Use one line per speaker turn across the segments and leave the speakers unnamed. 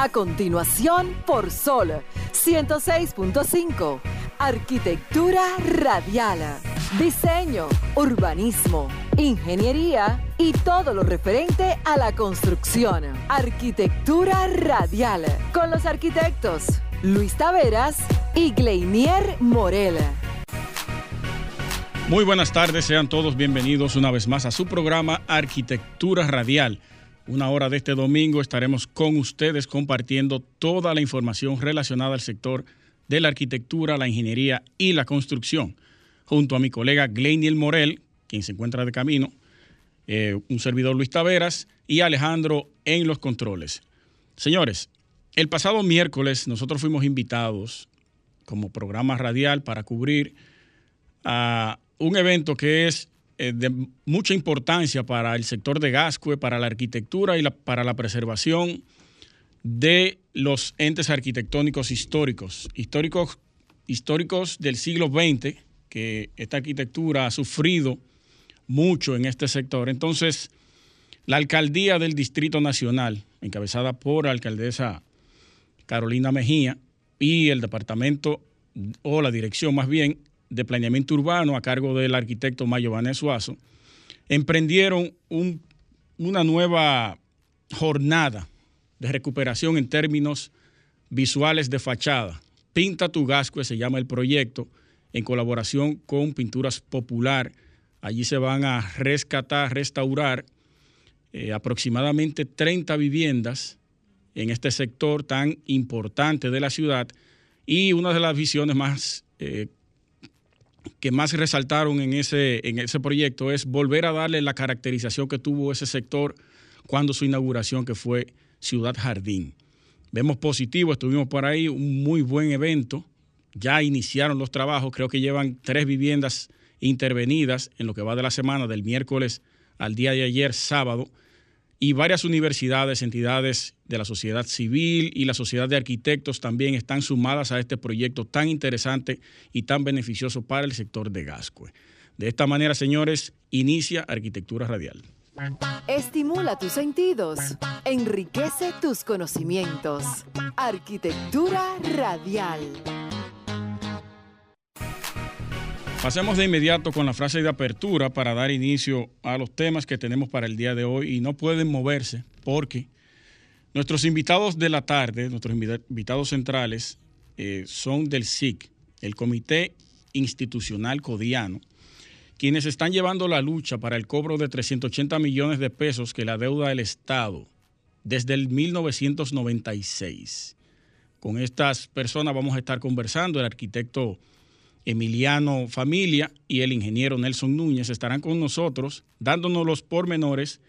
A continuación, por Sol 106.5. Arquitectura radial. Diseño, urbanismo, ingeniería y todo lo referente a la construcción. Arquitectura radial. Con los arquitectos Luis Taveras y Gleinier Morel.
Muy buenas tardes, sean todos bienvenidos una vez más a su programa Arquitectura Radial. Una hora de este domingo estaremos con ustedes compartiendo toda la información relacionada al sector de la arquitectura, la ingeniería y la construcción, junto a mi colega Gleiniel Morel, quien se encuentra de camino, eh, un servidor Luis Taveras y Alejandro en los controles. Señores, el pasado miércoles nosotros fuimos invitados como programa radial para cubrir a un evento que es de mucha importancia para el sector de Gascue, para la arquitectura y para la preservación de los entes arquitectónicos históricos, históricos, históricos del siglo XX, que esta arquitectura ha sufrido mucho en este sector. Entonces, la alcaldía del Distrito Nacional, encabezada por la alcaldesa Carolina Mejía, y el departamento, o la dirección más bien, de Planeamiento Urbano a cargo del arquitecto Mayo Vanés Suazo, emprendieron una nueva jornada de recuperación en términos visuales de fachada. Pinta tu Gascue se llama el proyecto, en colaboración con Pinturas Popular. Allí se van a rescatar, restaurar eh, aproximadamente 30 viviendas en este sector tan importante de la ciudad y una de las visiones más eh, que más resaltaron en ese, en ese proyecto es volver a darle la caracterización que tuvo ese sector cuando su inauguración, que fue Ciudad Jardín. Vemos positivo, estuvimos por ahí, un muy buen evento. Ya iniciaron los trabajos, creo que llevan tres viviendas intervenidas en lo que va de la semana, del miércoles al día de ayer, sábado y varias universidades, entidades de la sociedad civil y la sociedad de arquitectos también están sumadas a este proyecto tan interesante y tan beneficioso para el sector de Gascue. De esta manera, señores, inicia Arquitectura Radial.
Estimula tus sentidos, enriquece tus conocimientos. Arquitectura Radial.
Pasemos de inmediato con la frase de apertura para dar inicio a los temas que tenemos para el día de hoy y no pueden moverse porque nuestros invitados de la tarde, nuestros invitados centrales, eh, son del SIC, el Comité Institucional Codiano, quienes están llevando la lucha para el cobro de 380 millones de pesos que la deuda del Estado desde el 1996. Con estas personas vamos a estar conversando, el arquitecto Emiliano Familia y el ingeniero Nelson Núñez estarán con nosotros dándonos los pormenores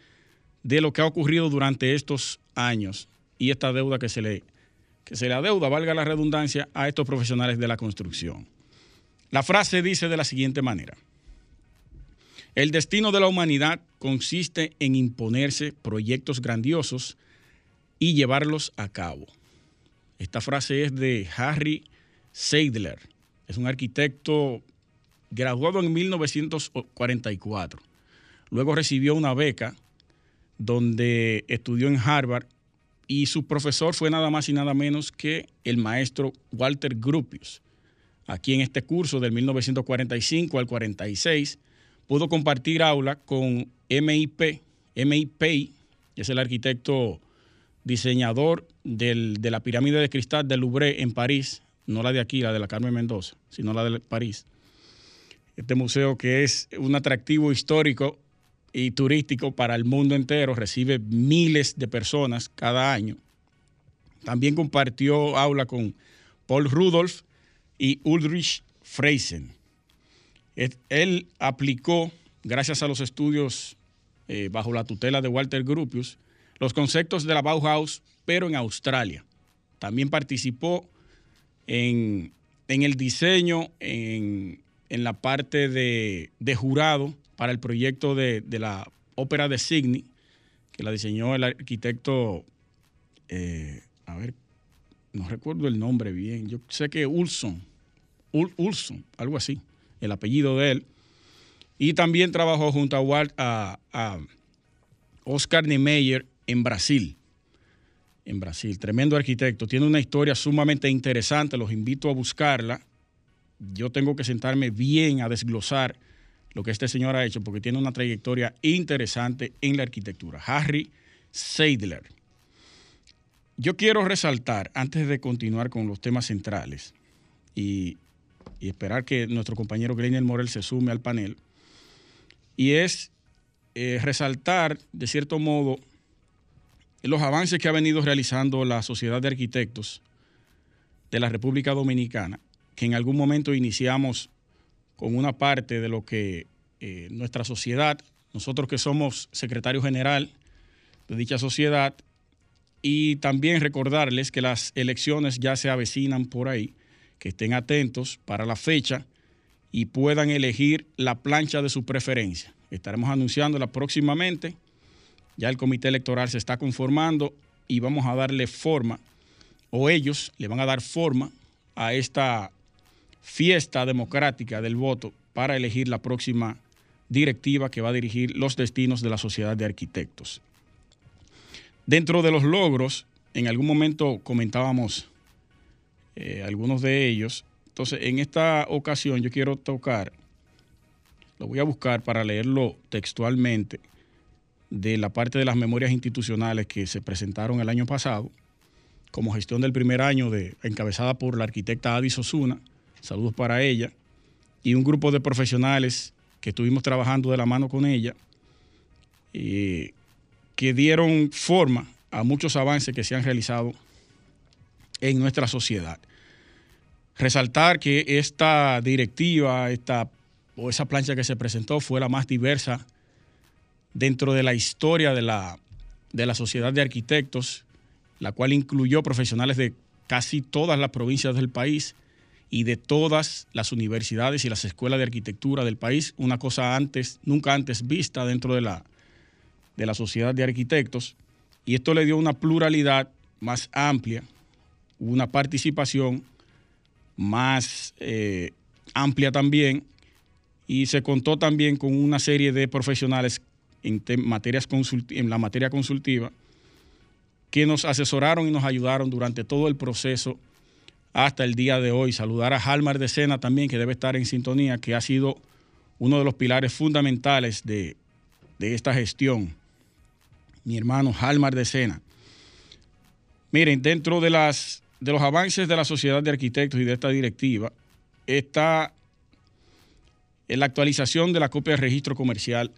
de lo que ha ocurrido durante estos años y esta deuda que se le, que se le adeuda, valga la redundancia, a estos profesionales de la construcción. La frase dice de la siguiente manera. El destino de la humanidad consiste en imponerse proyectos grandiosos y llevarlos a cabo. Esta frase es de Harry Seidler, es un arquitecto graduado en 1944. Luego recibió una beca donde estudió en Harvard y su profesor fue nada más y nada menos que el maestro Walter Gropius. Aquí en este curso del 1945 al 46 pudo compartir aula con MIP, MIP es el arquitecto diseñador de la pirámide de cristal del Louvre en París, no la de aquí, la de la Carmen Mendoza, sino la de París. Este museo que es un atractivo histórico y turístico para el mundo entero, recibe miles de personas cada año. También compartió aula con Paul Rudolph y Ulrich Freisen. Él aplicó, gracias a los estudios eh, bajo la tutela de Walter Gropius, los conceptos de la Bauhaus, pero en Australia. También participó en, el diseño, en, la parte de, jurado para el proyecto de, la ópera de Sydney, que la diseñó el arquitecto, eh, a ver, no recuerdo el nombre bien, yo sé que Ulson, Ulson, algo así, el apellido de él. Y también trabajó junto a, a, a Oscar Niemeyer en Brasil. En Brasil. Tremendo arquitecto. Tiene una historia sumamente interesante. Los invito a buscarla. Yo tengo que sentarme bien a desglosar lo que este señor ha hecho porque tiene una trayectoria interesante en la arquitectura. Harry Seidler. Yo quiero resaltar, antes de continuar con los temas centrales y, esperar que nuestro compañero Greiner Morel se sume al panel, y es eh, resaltar, de cierto modo, los avances que ha venido realizando la Sociedad de Arquitectos de la República Dominicana, que en algún momento iniciamos con una parte de lo que eh, nuestra sociedad, nosotros que somos secretario general de dicha sociedad, y también recordarles que las elecciones ya se avecinan por ahí, que estén atentos para la fecha y puedan elegir la plancha de su preferencia. Estaremos anunciándola próximamente. Ya el comité electoral se está conformando y vamos a darle forma, o ellos le van a dar forma a esta fiesta democrática del voto para elegir la próxima directiva que va a dirigir los destinos de la sociedad de arquitectos. Dentro de los logros, en algún momento comentábamos eh, algunos de ellos. Entonces, en esta ocasión yo quiero tocar, lo voy a buscar para leerlo textualmente, de la parte de las memorias institucionales que se presentaron el año pasado, como gestión del primer año de, encabezada por la arquitecta Adis Osuna, saludos para ella, y un grupo de profesionales que estuvimos trabajando de la mano con ella, que dieron forma a muchos avances que se han realizado en nuestra sociedad. Resaltar que esta directiva, esta, o esa plancha que se presentó fue la más diversa dentro de la historia de la, de la sociedad de arquitectos, la cual incluyó profesionales de casi todas las provincias del país y de todas las universidades y las escuelas de arquitectura del país, una cosa antes, nunca antes vista dentro de la, de la sociedad de arquitectos. Y esto le dio una pluralidad más amplia, una participación más eh, amplia también, y se contó también con una serie de profesionales en, materias en la materia consultiva que nos asesoraron y nos ayudaron durante todo el proceso hasta el día de hoy. Saludar a Halmar de Sena también, que debe estar en sintonía, que ha sido uno de los pilares fundamentales de, esta gestión. Mi hermano Halmar de Sena. Miren, dentro de, las, de los avances de la Sociedad de Arquitectos y de esta directiva, está en la actualización de la copia de registro comercial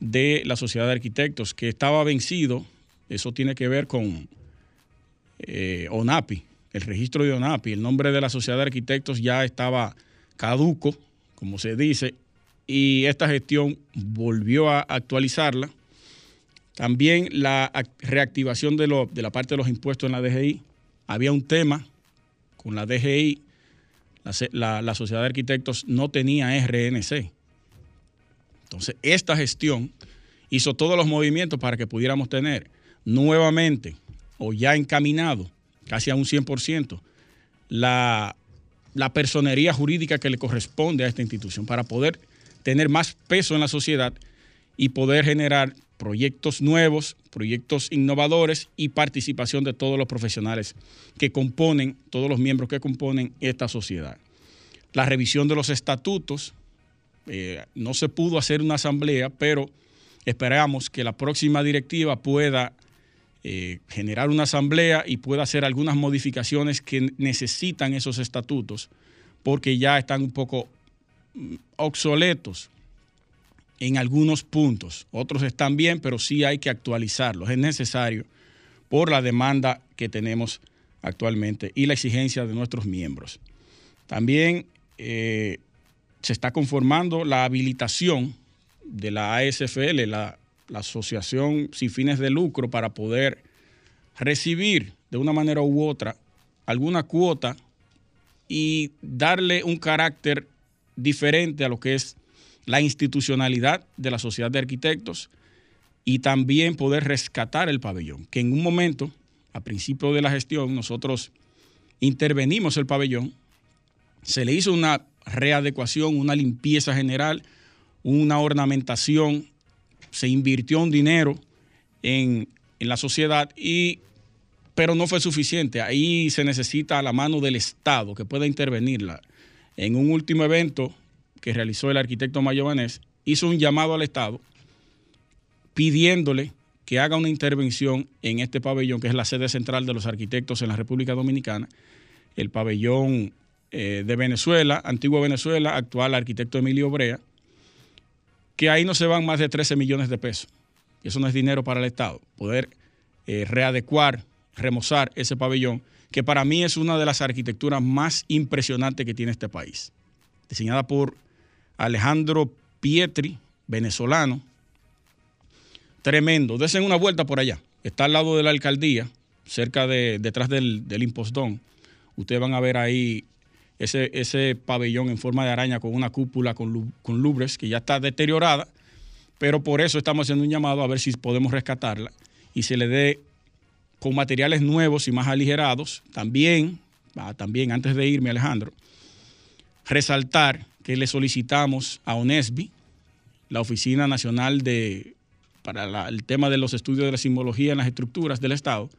de la Sociedad de Arquitectos, que estaba vencido. Eso tiene que ver con eh, ONAPI, el registro de ONAPI, el nombre de la Sociedad de Arquitectos ya estaba caduco, como se dice, y esta gestión volvió a actualizarla. También la reactivación de, la parte de los impuestos en la DGI. Había un tema con la DGI, la, la Sociedad de Arquitectos no tenía RNC. Entonces, esta gestión hizo todos los movimientos para que pudiéramos tener nuevamente o ya encaminado casi a un 100%, la, la personería jurídica que le corresponde a esta institución para poder tener más peso en la sociedad y poder generar proyectos nuevos, proyectos innovadores y participación de todos los profesionales que componen, todos los miembros que componen esta sociedad. La revisión de los estatutos, eh, no se pudo hacer una asamblea, pero esperamos que la próxima directiva pueda eh, generar una asamblea y pueda hacer algunas modificaciones que necesitan esos estatutos, porque ya están un poco mm, obsoletos en algunos puntos. Otros están bien, pero sí hay que actualizarlos. Es necesario por la demanda que tenemos actualmente y la exigencia de nuestros miembros. También eh, se está conformando la habilitación de la ASFL, la la asociación sin fines de lucro para poder recibir de una manera u otra alguna cuota y darle un carácter diferente a lo que es la institucionalidad de la sociedad de arquitectos y también poder rescatar el pabellón, que en un momento, a principio de la gestión, nosotros intervenimos el pabellón, se le hizo una readecuación, una limpieza general, una se invirtió un dinero en, la sociedad y pero no fue suficiente. Ahí se necesita la mano del Estado que pueda intervenirla. En un último evento que realizó el arquitecto Mayobanés, hizo un llamado al Estado pidiéndole que haga una intervención en este pabellón, que es la sede central de los arquitectos en la República Dominicana, el pabellón eh, de Venezuela, antiguo Venezuela, actual arquitecto Emilio Brea, que ahí no se van más de 13 millones de pesos. Eso no es dinero para el Estado. Poder eh, readecuar, remozar ese pabellón, que para mí es una de las arquitecturas más impresionantes que tiene este país. Diseñada por Alejandro Pietri, venezolano. Tremendo. Desen una vuelta por allá. Está al lado de la alcaldía, cerca de, detrás del, del impostón. Ustedes van a ver ahí ese, ese pabellón en forma de araña con una cúpula con, con lubres que ya está deteriorada, pero por eso estamos haciendo un llamado a ver si podemos rescatarla y se le dé con materiales nuevos y más aligerados. También, también antes de irme, Alejandro, resaltar que le solicitamos a ONESBI, la Oficina Nacional de, para el tema de los estudios de la simbología en las estructuras del Estado,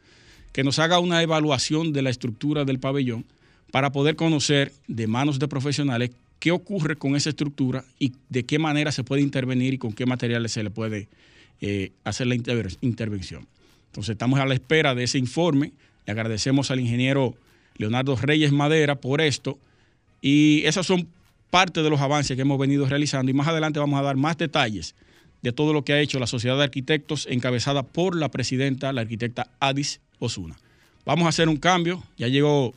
que nos haga una evaluación de la estructura del pabellón para poder conocer de manos de profesionales qué ocurre con esa estructura y de qué manera se puede intervenir y con qué materiales se le puede eh, hacer la intervención. Entonces estamos a la espera de ese informe. Le agradecemos al ingeniero Leonardo Reyes Madera por esto. Y esas son parte de los avances que hemos venido realizando. Y más adelante vamos a dar más detalles de todo lo que ha hecho la Sociedad de Arquitectos encabezada por la presidenta, la arquitecta Adis Osuna. Vamos a hacer un cambio. Ya llegó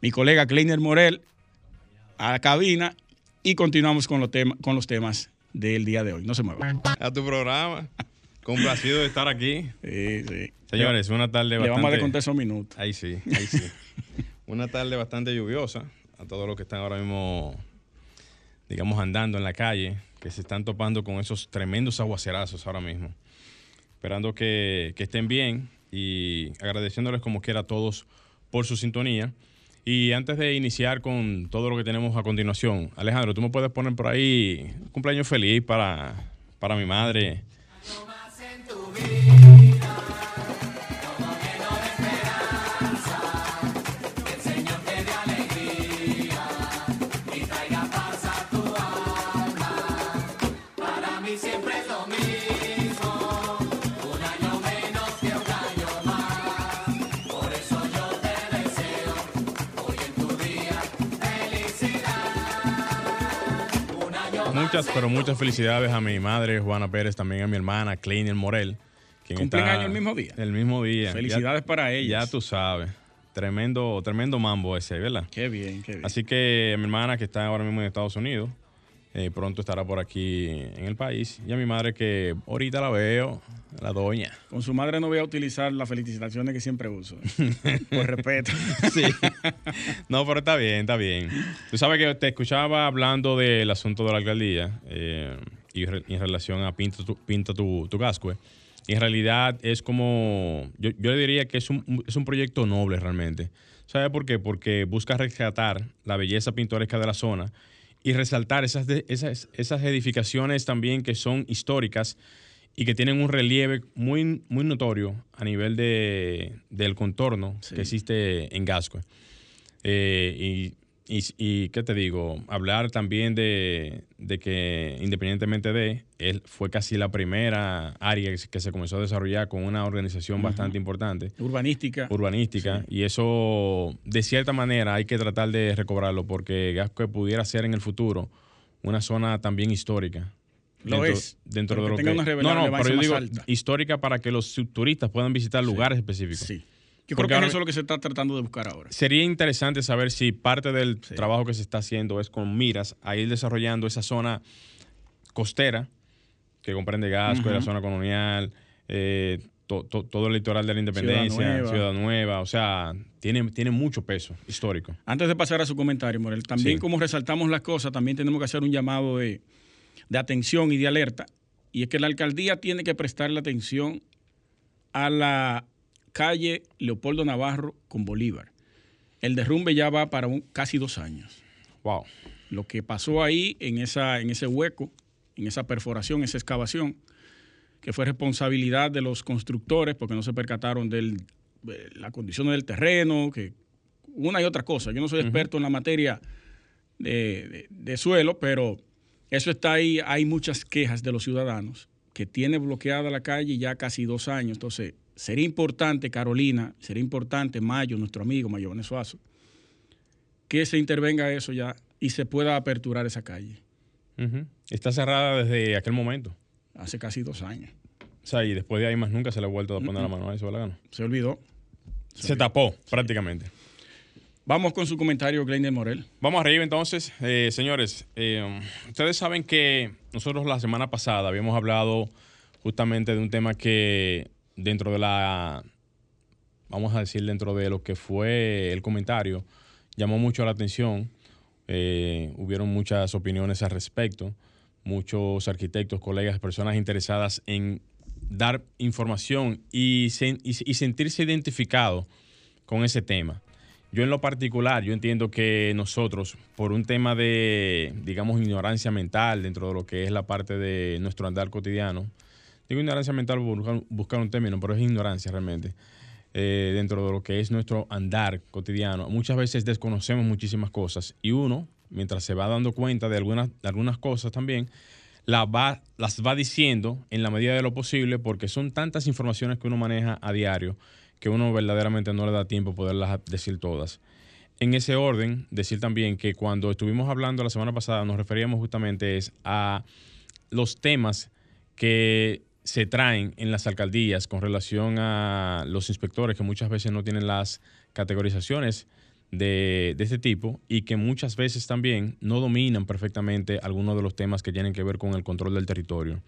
mi colega Kleiner Morel a la cabina y continuamos con los, con los temas del día de hoy. No se muevan.
A tu programa. Complacido de estar aquí.
Sí, sí.
Señores, una tarde
bastante... Le vamos a contar esos minutos.
Ahí sí, ahí sí. una tarde bastante lluviosa. A todos los que están ahora mismo, digamos, andando en la calle, que se están topando con esos tremendos aguacerazos ahora mismo. Esperando que, que estén bien y agradeciéndoles como quiera a todos por su sintonía. Y antes de iniciar con todo lo que tenemos a continuación, Alejandro, tú me puedes poner por ahí un cumpleaños feliz para, para mi madre. Muchas, pero muchas felicidades a mi madre, Juana Pérez, también a mi hermana, Kleiner Morel.
¿Cumplen año el mismo día?
El mismo día.
Felicidades para ella.
Ya tú sabes. Tremendo, tremendo mambo ese, ¿verdad?
Qué bien, qué bien.
Así que mi hermana que está ahora mismo en Estados Unidos, eh, pronto estará por aquí en el país. Y a mi madre que ahorita la veo, la doña.
Con su madre no voy a utilizar las felicitaciones que siempre uso. por respeto.
sí. No, pero está bien, está bien. Tú sabes que te escuchaba hablando del asunto de la alcaldía eh, y, en relación a Pinta tu, pinta tu, tu cascue. Y en realidad es como, yo, yo le diría que es un, es un proyecto noble realmente. ¿Sabe por qué? Porque busca rescatar la belleza pintoresca de la zona y resaltar esas, esas, esas edificaciones también que son históricas y que tienen un relieve muy, muy notorio a nivel de, del contorno que existe en Gasco. Eh, y y, qué te digo, hablar también de, que independientemente de, él fue casi la primera área que se comenzó a desarrollar con una organización bastante importante.
Urbanística.
Urbanística. Y eso, de cierta manera, hay que tratar de recobrarlo porque Gasco pudiera ser en el futuro una zona también histórica.
Lo es.
Dentro de lo que... no, no, pero yo digo histórica para que los turistas puedan visitar lugares específicos.
Sí. Yo creo que eso es lo que se está tratando de buscar ahora.
Sería interesante saber si parte del trabajo que se está haciendo es con miras a ir desarrollando esa zona costera que comprende Gasco, la zona colonial, eh, todo el litoral de la Independencia, Ciudad Nueva, o sea, tiene, tiene mucho peso histórico.
Antes de pasar a su comentario, Morel, también como resaltamos las cosas, también tenemos que hacer un llamado de, de atención y de alerta, y es que la alcaldía tiene que prestarle atención a la calle Leopoldo Navarro con Bolívar. El derrumbe ya va para casi dos años.
Wow.
Lo que pasó ahí en, esa, en ese hueco, en esa perforación, esa excavación, que fue responsabilidad de los constructores porque no se percataron del eh, la condición del terreno, que una y otra cosa. Yo no soy experto en la materia de, de, suelo, pero eso está ahí. Hay muchas quejas de los ciudadanos que tiene bloqueada la calle ya casi dos años. Entonces, sería importante, Carolina, sería importante, Mayo, nuestro amigo Mayo Venezuazo, que se intervenga eso ya y se pueda aperturar esa calle.
Está cerrada desde aquel momento.
Hace casi dos años.
O sea, y después de ahí más nunca se le ha vuelto a poner la mano a eso, ¿verdad?
Se olvidó.
Se, tapó, prácticamente.
Vamos con su comentario, Glenn Morel.
Vamos arriba entonces. Eh, señores, eh, ustedes saben que nosotros la semana pasada habíamos hablado justamente de un tema que dentro de la, vamos a decir, dentro de lo que fue el comentario, llamó mucho la atención. Eh, hubieron muchas opiniones al respecto. Muchos arquitectos, colegas, personas interesadas en dar información y, y sentirse identificado con ese tema. Yo en lo particular, yo entiendo que nosotros, por un tema de, digamos, ignorancia mental dentro de lo que es la parte de nuestro andar cotidiano, digo ignorancia mental por buscar, un término, pero es ignorancia realmente, eh, dentro de lo que es nuestro andar cotidiano, muchas veces desconocemos muchísimas cosas y uno, mientras se va dando cuenta de algunas, de algunas cosas también, las va, las va diciendo en la medida de lo posible porque son tantas informaciones que uno maneja a diario que uno verdaderamente no le da tiempo poderlas decir todas. En ese orden, decir también que cuando estuvimos hablando la semana pasada nos referíamos justamente a los temas que se traen en las alcaldías con relación a los inspectores que muchas veces no tienen las categorizaciones de, este tipo y que muchas veces también no dominan perfectamente algunos de los temas que tienen que ver con el control del territorio.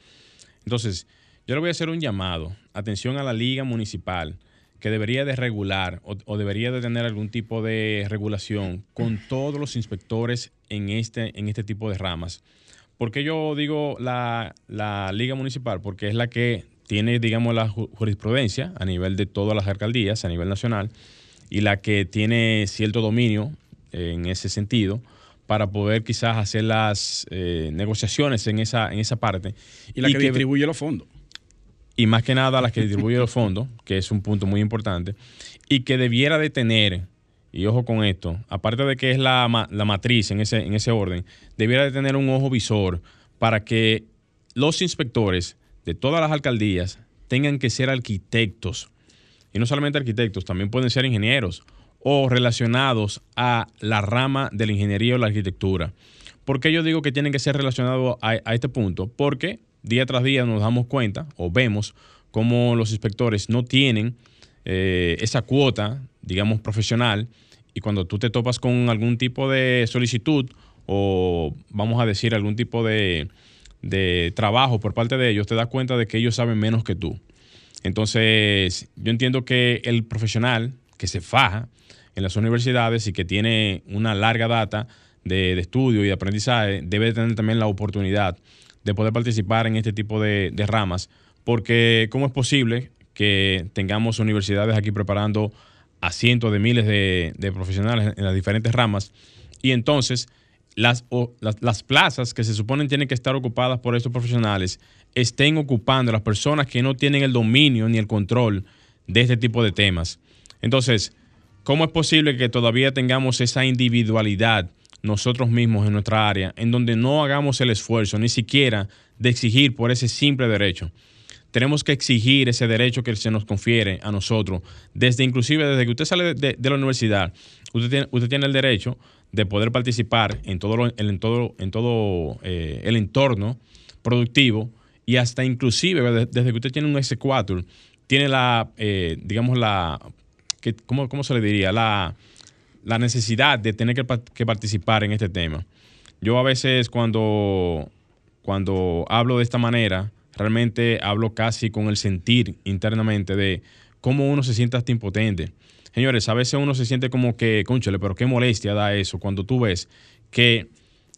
Entonces, yo le voy a hacer un llamado, atención a la liga municipal, que debería de regular o, debería de tener algún tipo de regulación con todos los inspectores en este, en este tipo de ramas. ¿Por qué yo digo la, Liga Municipal? Porque es la que tiene, digamos, la jurisprudencia a nivel de todas las alcaldías, a nivel nacional, y la que tiene cierto dominio en ese sentido para poder quizás hacer las eh, negociaciones en esa, en esa parte.
Y la que, distribuye los fondos
y más que nada las que distribuyen los fondos, que es un punto muy importante, y que debiera de tener, y ojo con esto, aparte de que es la, matriz en ese, en ese orden, debiera de tener un ojo visor para que los inspectores de todas las alcaldías tengan que ser arquitectos. Y no solamente arquitectos, también pueden ser ingenieros o relacionados a la rama de la ingeniería o la arquitectura. ¿Por qué yo digo que tienen que ser relacionados a, a este punto? Porque día tras día nos damos cuenta o vemos cómo los inspectores no tienen eh, esa cuota, digamos, profesional, y cuando tú te topas con algún tipo de solicitud o vamos a decir algún tipo de, de trabajo por parte de ellos, te das cuenta de que ellos saben menos que tú. Entonces, yo entiendo que el profesional que se faja en las universidades y que tiene una larga data de, de estudio y de aprendizaje, debe tener también la oportunidad de poder participar en este tipo de, ramas, porque ¿cómo es posible que tengamos universidades aquí preparando a cientos de miles de, profesionales en las diferentes ramas y entonces las, las, plazas que se suponen tienen que estar ocupadas por estos profesionales estén ocupando las personas que no tienen el dominio ni el control de este tipo de temas. Entonces, ¿cómo es posible que todavía tengamos esa individualidad nosotros mismos en nuestra área, en donde no hagamos el esfuerzo ni siquiera de exigir por ese simple derecho. Tenemos que exigir ese derecho que se nos confiere a nosotros, desde inclusive desde que usted sale de, la universidad, usted tiene, usted tiene, el derecho de poder participar en todo, en todo, en todo eh, el entorno productivo y hasta inclusive desde que usted tiene un S4, tiene la, eh, digamos, la, ¿cómo, ¿cómo se le diría? La, la necesidad de tener que, participar en este tema. Yo a veces cuando, cuando hablo de esta manera, realmente hablo casi con el sentir internamente de cómo uno se siente hasta impotente. Señores, a veces uno se siente como que, conchale, pero qué molestia da eso cuando tú ves que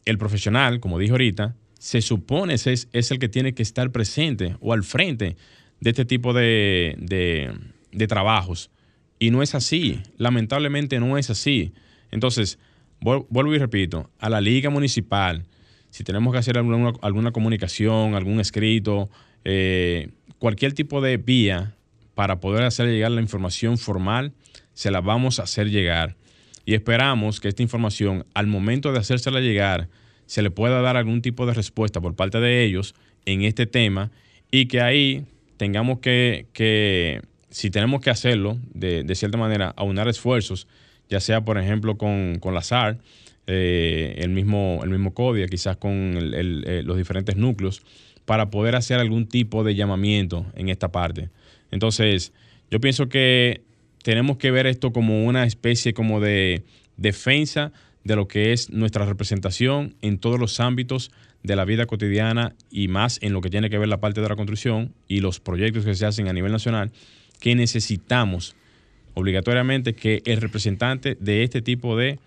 el profesional, como dije ahorita, se supone es, es el que tiene que estar presente o al frente de este tipo de, de, de trabajos. Y no es así, lamentablemente no es así. Entonces, vuelvo y repito, a la liga municipal, si tenemos que hacer alguna, comunicación, algún escrito, eh, cualquier tipo de vía para poder hacer llegar la información formal, se la vamos a hacer llegar. Y esperamos que esta información, al momento de hacérsela llegar, se le pueda dar algún tipo de respuesta por parte de ellos en este tema y que ahí tengamos que, que si tenemos que hacerlo, de, de, cierta manera, aunar esfuerzos, ya sea, por ejemplo, con, con la SAR, eh, el, mismo, el mismo quizás con el, eh, los diferentes núcleos, para poder hacer algún tipo de llamamiento en esta parte. Entonces, yo pienso que tenemos que ver esto como una especie como de defensa de lo que es nuestra representación en todos los ámbitos de la vida cotidiana y más en lo que tiene que ver la parte de la construcción y los proyectos que se hacen a nivel nacional, que necesitamos obligatoriamente que el representante de este tipo de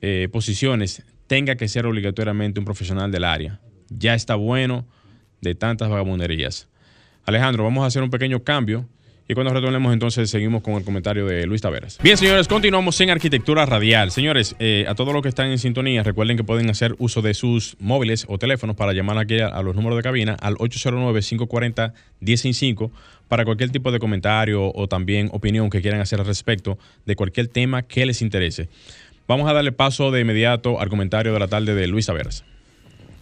eh, posiciones tenga que ser obligatoriamente un profesional del área. Ya está bueno de tantas vagabunderías. Alejandro, vamos a hacer un pequeño cambio y cuando retornemos entonces seguimos con el comentario de Luis Taveras. Bien, señores, continuamos en Arquitectura Radial. Señores, eh, a todos los que están en sintonía, recuerden que pueden hacer uso de sus móviles o teléfonos para llamar aquí a, los números de cabina al 809-540-165 para cualquier tipo de comentario o también opinión que quieran hacer al respecto de cualquier tema que les interese. Vamos a darle paso de inmediato al comentario de la tarde de Luis Taveras.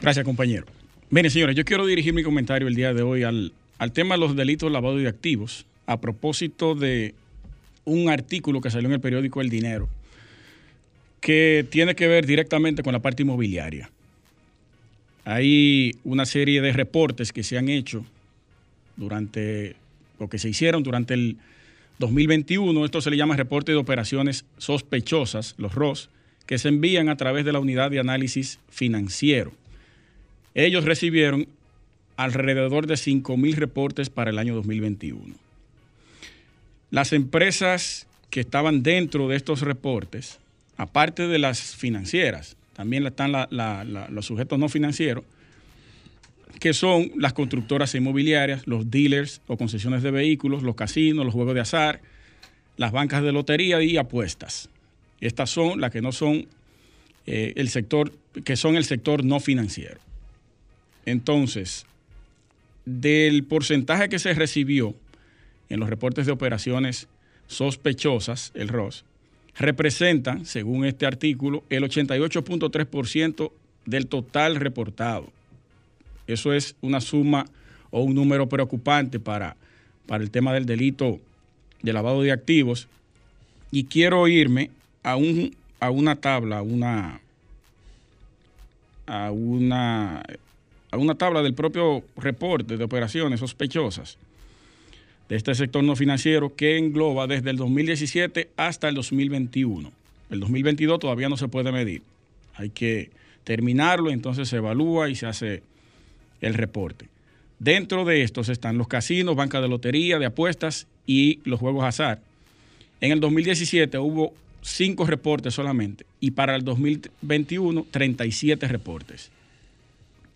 Gracias, compañero. Miren, señores, yo quiero dirigir mi comentario el día de hoy al, al tema de los delitos de lavado de activos a propósito de un artículo que salió en el periódico El Dinero, que tiene que ver directamente con la parte inmobiliaria. Hay una serie de reportes que se han hecho durante, o que se hicieron durante el 2021. Esto se le llama reporte de operaciones sospechosas, los ROS, que se envían a través de la unidad de análisis financiero. Ellos recibieron alrededor de 5.000 reportes para el año 2021. Las empresas que estaban dentro de estos reportes, aparte de las financieras, también están los sujetos no financieros, que son las constructoras inmobiliarias, los dealers o concesiones de vehículos, los casinos, los juegos de azar, las bancas de lotería y apuestas. Estas son las que no son eh, el sector, que son el sector no financiero. Entonces, del porcentaje que se recibió en los reportes de operaciones sospechosas, el ROS, representan, según este artículo, el 88.3% del total reportado. Eso es una suma o un número preocupante para, para el tema del delito de lavado de activos. Y quiero irme a, un, a una tabla, una, a, una, a una tabla del propio reporte de operaciones sospechosas de este sector no financiero que engloba desde el 2017 hasta el 2021. El 2022 todavía no se puede medir. Hay que terminarlo, entonces se evalúa y se hace el reporte. Dentro de estos están los casinos, bancas de lotería, de apuestas y los juegos azar. En el 2017 hubo cinco reportes solamente y para el 2021 37 reportes.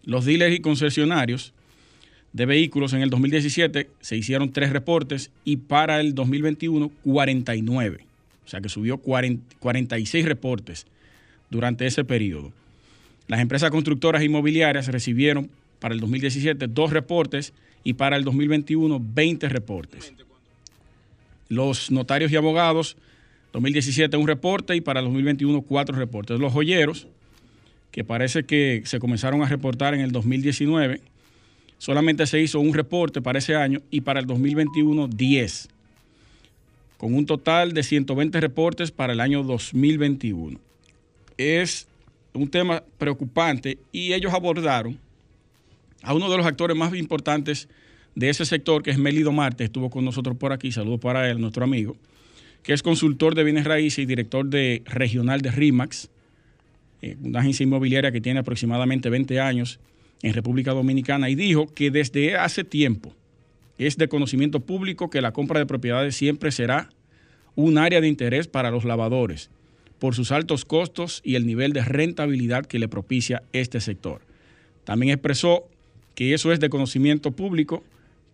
Los dealers y concesionarios de vehículos en el 2017 se hicieron tres reportes y para el 2021 49. O sea que subió 40, 46 reportes durante ese periodo. Las empresas constructoras inmobiliarias recibieron para el 2017 dos reportes y para el 2021 20 reportes. Los notarios y abogados, 2017 un reporte y para el 2021 cuatro reportes. Los joyeros, que parece que se comenzaron a reportar en el 2019, solamente se hizo un reporte para ese año y para el 2021 10, con un total de 120 reportes para el año 2021. Es un tema preocupante y ellos abordaron a uno de los actores más importantes de ese sector, que es Melido Marte, estuvo con nosotros por aquí, saludos para él, nuestro amigo, que es consultor de bienes raíces y director de regional de RIMAX, eh, una agencia inmobiliaria que tiene aproximadamente 20 años en República Dominicana y dijo que desde hace tiempo es de conocimiento público que la compra de propiedades siempre será un área de interés para los lavadores por sus altos costos y el nivel de rentabilidad que le propicia este sector. También expresó que eso es de conocimiento público,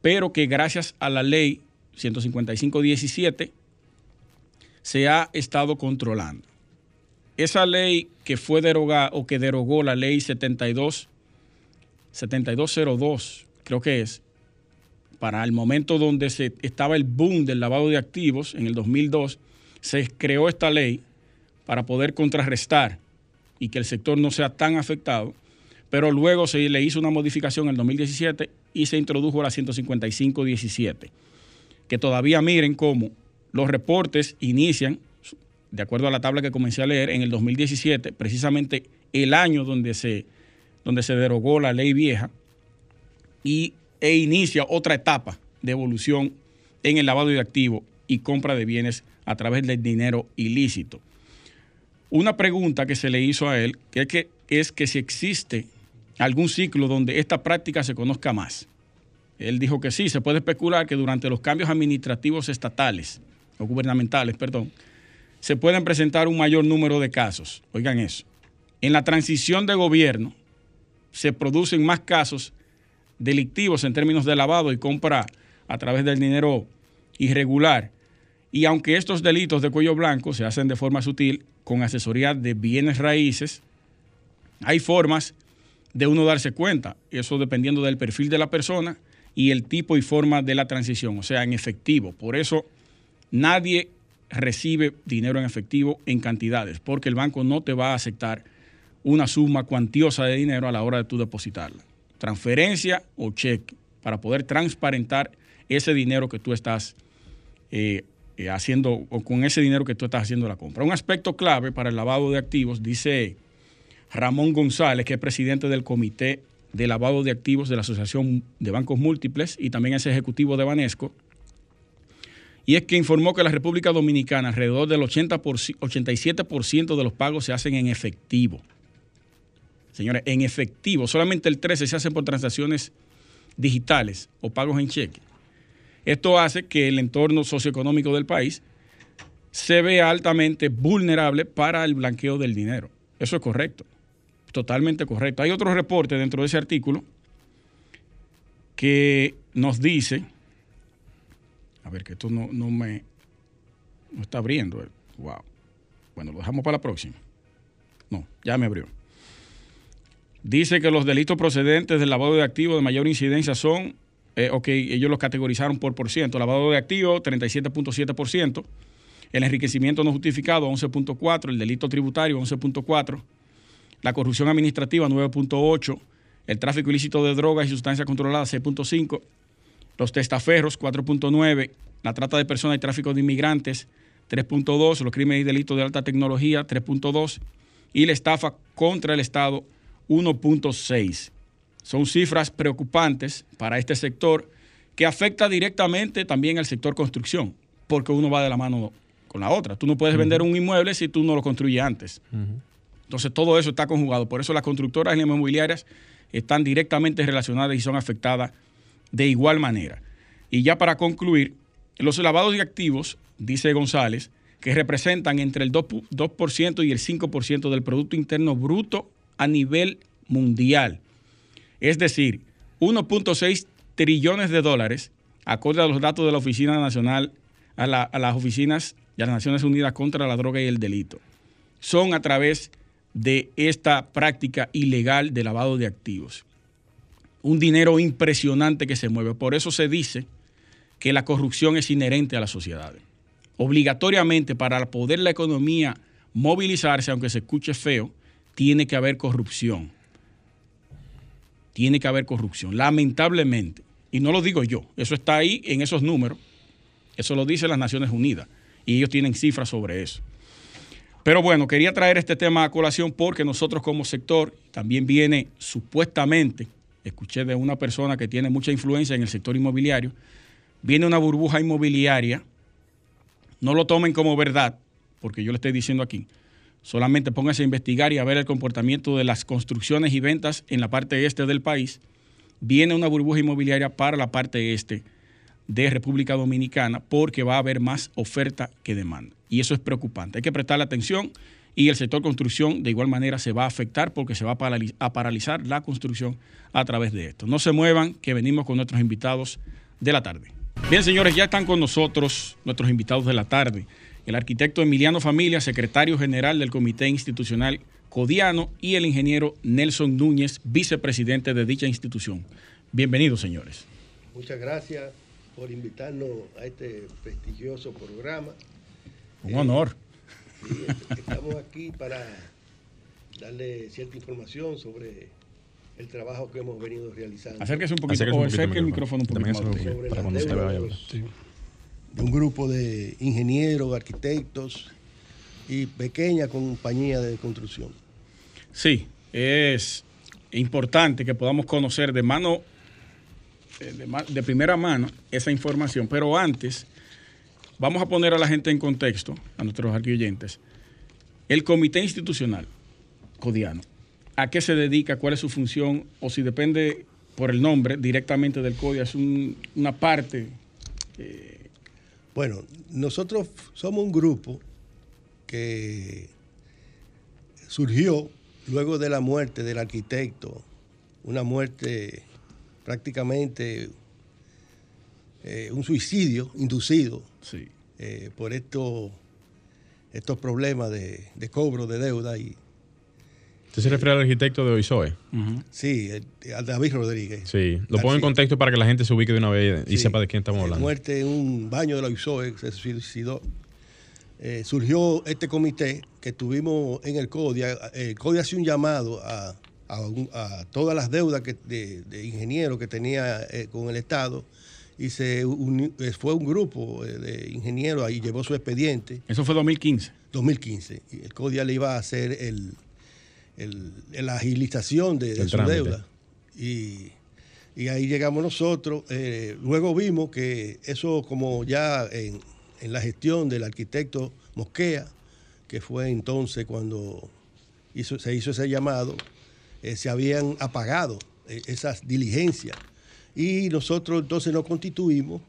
pero que gracias a la ley 155-17 se ha estado controlando. Esa ley que fue derogada o que derogó la ley 72 7202, creo que es, para el momento donde se estaba el boom del lavado de activos, en el 2002, se creó esta ley para poder contrarrestar y que el sector no sea tan afectado, pero luego se le hizo una modificación en el 2017 y se introdujo la 155-17, que todavía miren cómo los reportes inician, de acuerdo a la tabla que comencé a leer, en el 2017, precisamente el año donde se, donde se derogó la ley vieja, y, e inicia otra etapa de evolución en el lavado de activos y compra de bienes a través del dinero ilícito. Una pregunta que se le hizo a él es que, es que si existe algún ciclo donde esta práctica se conozca más. Él dijo que sí, se puede especular que durante los cambios administrativos estatales o gubernamentales, perdón, se pueden presentar un mayor número de casos. Oigan eso. En la transición de gobierno se producen más casos delictivos en términos de lavado y compra a través del dinero irregular. Y aunque estos delitos de cuello blanco se hacen de forma sutil, con asesoría de bienes raíces, hay formas de uno darse cuenta, eso dependiendo del perfil de la persona y el tipo y forma de la transición, o sea, en efectivo. Por eso nadie recibe dinero en efectivo en cantidades, porque el banco no te va a aceptar una suma cuantiosa de dinero a la hora de tú depositarla transferencia o cheque para poder transparentar ese dinero que tú estás eh, eh, haciendo o con ese dinero que tú estás haciendo la compra. Un aspecto clave para el lavado de activos, dice Ramón González, que es presidente del Comité de Lavado de Activos de la Asociación de Bancos Múltiples y también es ejecutivo de Banesco, y es que informó que la República Dominicana alrededor del 80 87% de los pagos se hacen en efectivo. Señores, en efectivo, solamente el 13 se hace por transacciones digitales o pagos en cheque. Esto hace que el entorno socioeconómico del país se vea altamente vulnerable para el blanqueo del dinero. Eso es correcto, totalmente correcto. Hay otro reporte dentro de ese artículo que nos dice, a ver que esto no, no me no está abriendo. Wow. Bueno, lo dejamos para la próxima. No, ya me abrió. Dice que los delitos procedentes del lavado de activos de mayor incidencia son, eh, ok, ellos los categorizaron por por ciento. Lavado de activos, 37.7%. El enriquecimiento no justificado, 11.4%. El delito tributario, 11.4%. La corrupción administrativa, 9.8%. El tráfico ilícito de drogas y sustancias controladas, 6.5%. Los testaferros, 4.9%. La trata de personas y tráfico de inmigrantes, 3.2%. Los crímenes y delitos de alta tecnología, 3.2%. Y la estafa contra el Estado, 1.6. Son cifras preocupantes para este sector que afecta directamente también al sector construcción, porque uno va de la mano con la otra. Tú no puedes vender un inmueble si tú no lo construyes antes. Entonces todo eso está conjugado. Por eso las constructoras y las inmobiliarias están directamente relacionadas y son afectadas de igual manera. Y ya para concluir, los lavados de activos, dice González, que representan entre el 2%, 2 y el 5% del Producto Interno Bruto a nivel mundial. Es decir, 1.6 trillones de dólares, acorde a los datos de la Oficina Nacional, a, las oficinas de las Naciones Unidas contra la Droga y el Delito. Son a través esta práctica ilegal de lavado de activos. Un dinero impresionante que se mueve. Por eso se dice que la corrupción es inherente a la sociedad. Obligatoriamente para poder la economía movilizarse, aunque se escuche feo, tiene que haber corrupción. Tiene que haber corrupción, lamentablemente. Y no lo digo yo, eso está ahí en esos números. Eso lo dice las Naciones Unidas. Y ellos tienen cifras sobre eso. Pero bueno, quería traer este tema a colación porque nosotros como sector también viene supuestamente, escuché de una persona que tiene mucha influencia en el sector inmobiliario, viene una burbuja inmobiliaria, no lo tomen como verdad, porque yo le estoy diciendo aquí, Solamente póngase a investigar y a ver el comportamiento de las construcciones y ventas en la parte este del país. Viene una burbuja inmobiliaria para la parte este de República Dominicana porque va a haber más oferta que demanda. Y eso es preocupante. Hay que prestarle atención y el sector construcción de igual manera se va a afectar porque se va a paralizar la construcción a través de esto. No se muevan, que venimos con nuestros invitados de la tarde. Bien, señores, ya están con nosotros nuestros invitados de la tarde el arquitecto Emiliano Familia, secretario general del Comité Institucional Codiano, y el ingeniero Nelson Núñez, vicepresidente de dicha institución. Bienvenidos, señores.
muchas gracias por invitarnos a este prestigioso programa.
Un honor.
Estamos aquí para darle cierta información sobre el trabajo que hemos venido realizando.
Acérquese un poquito,
Acérquese un
o
poquito
acerque el micrófono un poquito más.
Sobre
para
las
cuando usted
deudas
vaya a
de de un grupo de ingenieros, arquitectos y pequeña compañía de construcción.
Sí, es importante que podamos conocer de mano, eh, de primera mano, esa información. Pero antes, vamos a poner a la gente en contexto, a nuestros arquioyentes. El comité institucional codiano, ¿a qué se dedica? ¿Cuál es su función? O si depende por el nombre directamente del CODIA, es un- una parte.
Bueno, nosotros somos un grupo que surgió luego de la muerte del arquitecto, una muerte prácticamente eh, un suicidio inducido
Sí.
eh, por estos, estos problemas de, de cobro de deuda y
¿Usted se refiere al arquitecto de Oisoe?
Sí, el- a David Rodríguez.
Sí. Lo pongo en contexto para que la gente se ubique de una vez y
Sí.
sepa de quién estamos
Eh,
hablando.
Muerte en un baño de la UISOE, se suicidó. Eh, surgió este comité que tuvimos en el CODIA. El CODIA hace un llamado a, a un- a todas las deudas que, de, de ingenieros que tenía eh, con el Estado y se uni- eh, fue un grupo eh, de ingenieros ahí, llevó su expediente.
Eso fue 2015.
2015. Y el CODIA le iba a hacer el, el- la agilización de, de
El
su
trámite.
deuda. Y, y ahí llegamos nosotros. Eh, luego vimos que eso, como ya en, en la gestión del arquitecto Mosquea, que fue entonces cuando hizo- se hizo ese llamado, eh, se habían apagado eh, esas diligencias. Y nosotros entonces nos constituimos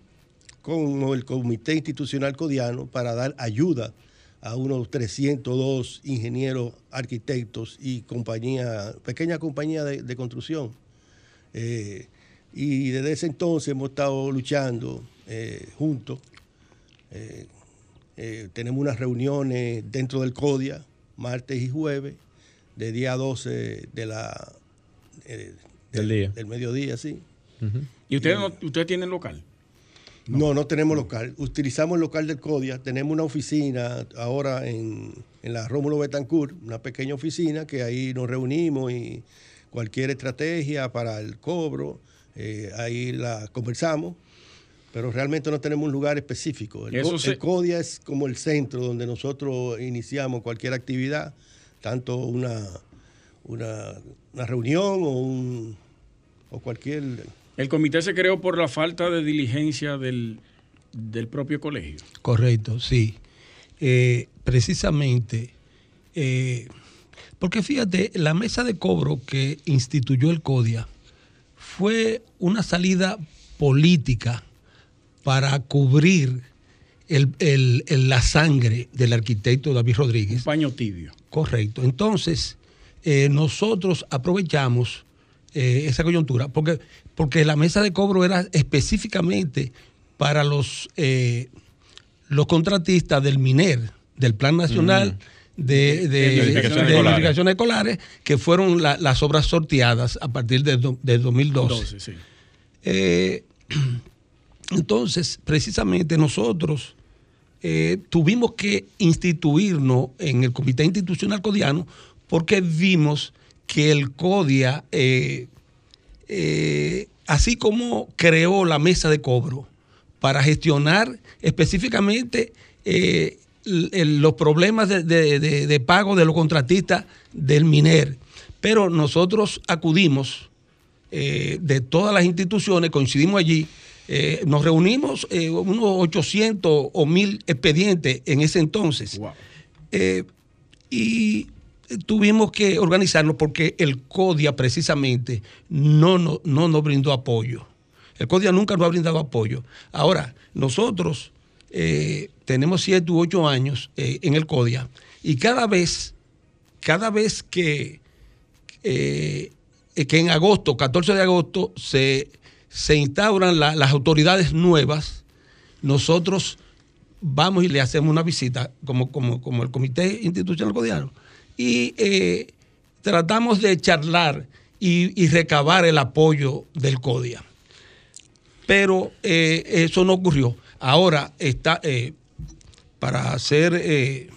con el Comité Institucional Codiano para dar ayuda a unos 302 ingenieros, arquitectos y compañía, pequeña compañía de, de construcción. Eh, y desde ese entonces hemos estado luchando eh, juntos. Eh, tenemos unas reuniones dentro del CODIA, martes y jueves, de día 12 de la,
Del día.
del mediodía, sí.
¿Y ustedes, no- ustedes tienen local?
No, no tenemos local. Utilizamos el local del CODIA. Tenemos una oficina ahora en, en la Rómulo Betancourt, una pequeña oficina que ahí nos reunimos y cualquier estrategia para el cobro, eh, ahí la conversamos, pero realmente no tenemos un lugar específico. El,
Eso se-
el CODIA es como el centro donde nosotros iniciamos cualquier actividad, tanto una, una, una reunión o, un, o cualquier...
El comité se creó por la falta de diligencia del, del propio colegio.
Correcto, sí. Eh, precisamente, eh, porque fíjate, la mesa de cobro que instituyó el CODIA fue una salida política para cubrir el- el- el- la sangre del arquitecto David
Un
Rodríguez.
paño tibio.
Correcto. Entonces, eh, nosotros aprovechamos eh, esa coyuntura porque, porque la mesa de cobro era específicamente para los, eh, los contratistas del MINER, del Plan Nacional de, de,
De
de
edificaciones
de
escolares.
edificaciones escolares, que fueron la- las obras sorteadas a partir de, do- de 2012.
12, sí.
Eh, entonces, precisamente nosotros eh, tuvimos que instituirnos en el Comité Institucional Codiano porque vimos que el CODIA, eh, eh, así como creó la mesa de cobro para gestionar específicamente eh, los problemas de, de- de- de pago de los contratistas del MINER, pero nosotros acudimos de todas las instituciones, coincidimos allí, eh, nos reunimos eh, unos 800 o 1000 expedientes en ese entonces.
Wow.
Eh, y tuvimos que organizarnos porque el CODIA precisamente no, no, no nos brindó apoyo. El CODIA nunca nos ha brindado apoyo. Ahora, nosotros eh, tenemos siete u ocho años eh, en el CODIA y cada vez, cada vez que, eh, que en agosto, 14 de agosto, se, se instauran la- las autoridades nuevas, nosotros vamos y le hacemos una visita como, como, como el Comité Institucional Codiano y eh, tratamos de charlar y, recabar el apoyo del CODIA. pero eh, eso no ocurrió. Ahora está, eh, para ser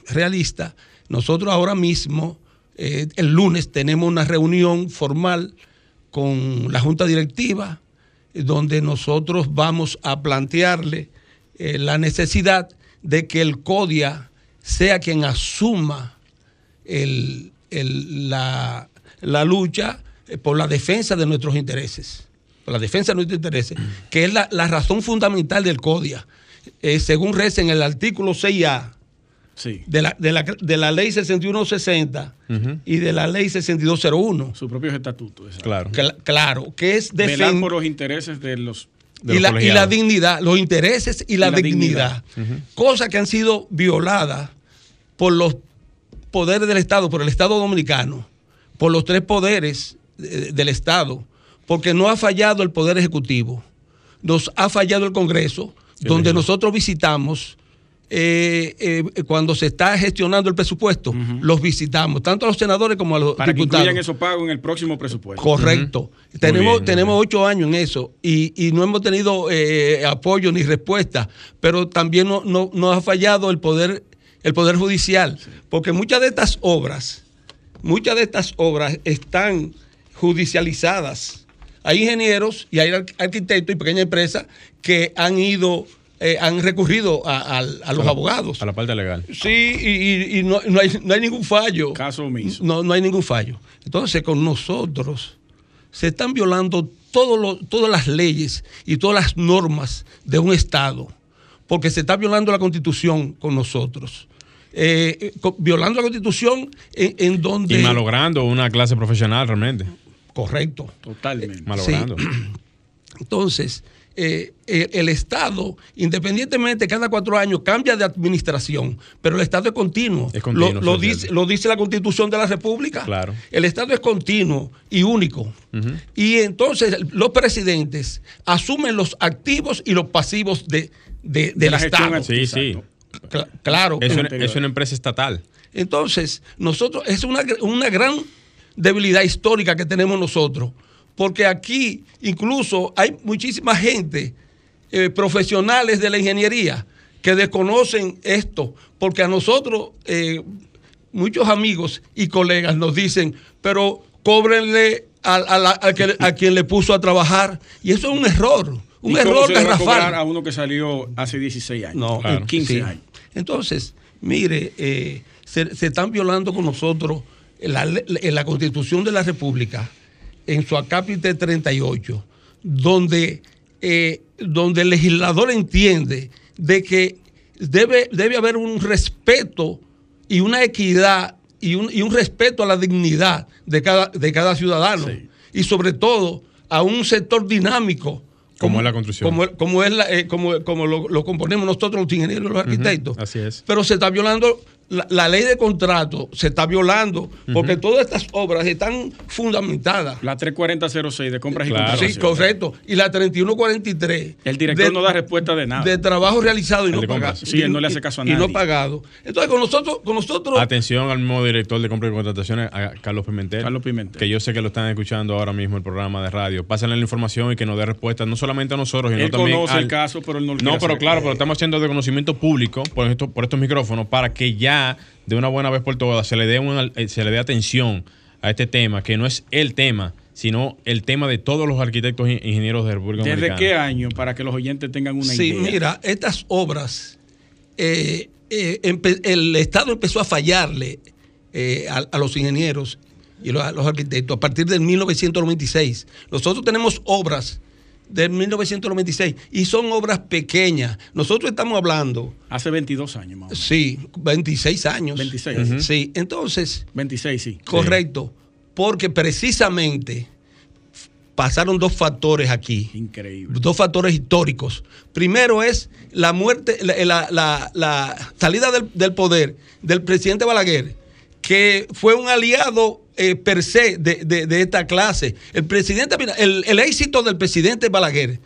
realista, nosotros ahora mismo, el lunes, tenemos una reunión formal con la Junta Directiva, donde nosotros vamos a plantearle la necesidad de que el CODIA sea quien asuma el- el- la, la lucha eh, por la defensa de nuestros intereses, por la defensa de nuestros intereses, que es la, la razón fundamental del CODIA. Eh, según reza en el artículo 6A
Sí.
de la, de la, de la ley 6160 y de la ley 6201.
Sus propios estatutos. exacto.
Claro.
Cla- claro, que es
Velar
defender
por los intereses de los.
de
y
los
la, y la dignidad, los intereses y la,
la
dignidad.
dignidad.
Cosas que han sido violadas por los poderes del Estado, por el Estado dominicano, por los tres poderes eh, del Estado, porque no ha fallado el Poder Ejecutivo, nos ha fallado el Congreso, donde nosotros visitamos. eh, eh, cuando se está gestionando el presupuesto, los visitamos, tanto a los senadores como a los
Para que
diputados.
incluyan esos pagos en el próximo presupuesto.
Correcto. Tenemos,
bien,
tenemos ocho años en eso y, y no hemos tenido eh, apoyo ni respuesta, pero también no, no- nos ha fallado el poder, el poder judicial, porque muchas de estas obras, muchas de estas obras están judicializadas. Hay ingenieros y hay arqu- arquitectos y pequeñas empresas que han ido, eh, han recurrido a, a- a los
la-
abogados.
A la parte legal.
Sí, y, y- y no, no hay, no hay ningún fallo.
Caso omiso.
No, no hay ningún fallo. Entonces, con nosotros se están violando todo lo- todas las leyes y todas las normas de un Estado, porque se está violando la Constitución con nosotros. Eh, eh, violando la Constitución en, en donde...
Y malogrando una clase profesional realmente.
Correcto.
Totalmente.
Malogrando.
Entonces, eh, eh, el Estado, independientemente, cada cuatro años cambia de administración, pero el Estado es continuo.
Es continuo,
lo, dice, lo dice la Constitución de la República.
Claro.
El Estado es continuo y único. Y entonces los presidentes asumen los activos y los pasivos de, de- del Estado.
Sí, sí.
Claro.
Es una, es una empresa estatal.
Entonces, nosotros, es una, una gran debilidad histórica que tenemos nosotros, porque aquí incluso hay muchísima gente, eh, profesionales de la ingeniería, que desconocen esto, porque a nosotros, eh, muchos amigos y colegas nos dicen, pero cóbrenle a, a la- a que- a quien le puso a trabajar, y eso es un error, un
¿Y cómo
error
se
garrafal.
a uno que salió hace 16 años?
No,
Claro.
15
sí.
años.
Entonces, mire, eh, se, se están violando con nosotros la, en la Constitución de la República, en su acápite 38, donde, eh, donde el legislador entiende de que debe, debe haber un respeto y una equidad y un, y un respeto a la dignidad de cada, de cada ciudadano.
Sí.
Y sobre todo a un sector dinámico.
Como es la construcción.
Como, como, es la- eh, como, como lo, lo componemos nosotros los ingenieros y los arquitectos.
así es.
Pero se está violando la, la ley de contrato, se está violando, porque todas estas obras están fundamentadas.
La 34006 de compras
Claro.
y
Sí,
contrataciones.
correcto. Y la 3143.
El director no da respuesta de nada.
De trabajo realizado y
El
no
compras.
pagado.
Sí, él no le hace caso a
Y no
nadie.
pagado. Entonces, con nosotros, con nosotros
Atención al nuevo director de compra y contrataciones, a Carlos Pimentel.
Carlos Pimentel.
Que yo sé que lo están escuchando ahora mismo el programa de radio. Pásenle la información y que nos dé respuesta no solamente a nosotros, sino
Él
también
conoce
al-
el caso, pero él no lo
No, pero
hacer.
claro, pero estamos haciendo de conocimiento público por, esto, por estos micrófonos para que ya de una buena vez por todas se le dé una- eh, se le dé atención a este tema, que no es el tema, sino el tema de todos los arquitectos e ingenieros de República
¿Desde
Dominicana.
qué año? Para que los oyentes tengan una
Sí,
idea.
mira, estas obras, eh, eh, el Estado empezó a fallarle eh, a, a los ingenieros y los, a los arquitectos a partir del 1996. Nosotros tenemos obras del 1996 y son obras pequeñas. Nosotros estamos hablando,
Hace 22 años más o menos.
sí, 26 años.
26. Ujú.
Sí, entonces,
26, sí.
correcto, porque precisamente pasaron dos factores aquí
Increíble.
dos factores históricos. Primero es la muerte, la, la- la- la salida del, del poder del presidente Balaguer, que fue un aliado eh, per se de, de- de esta clase. El presidente, el, el éxito del presidente Balaguer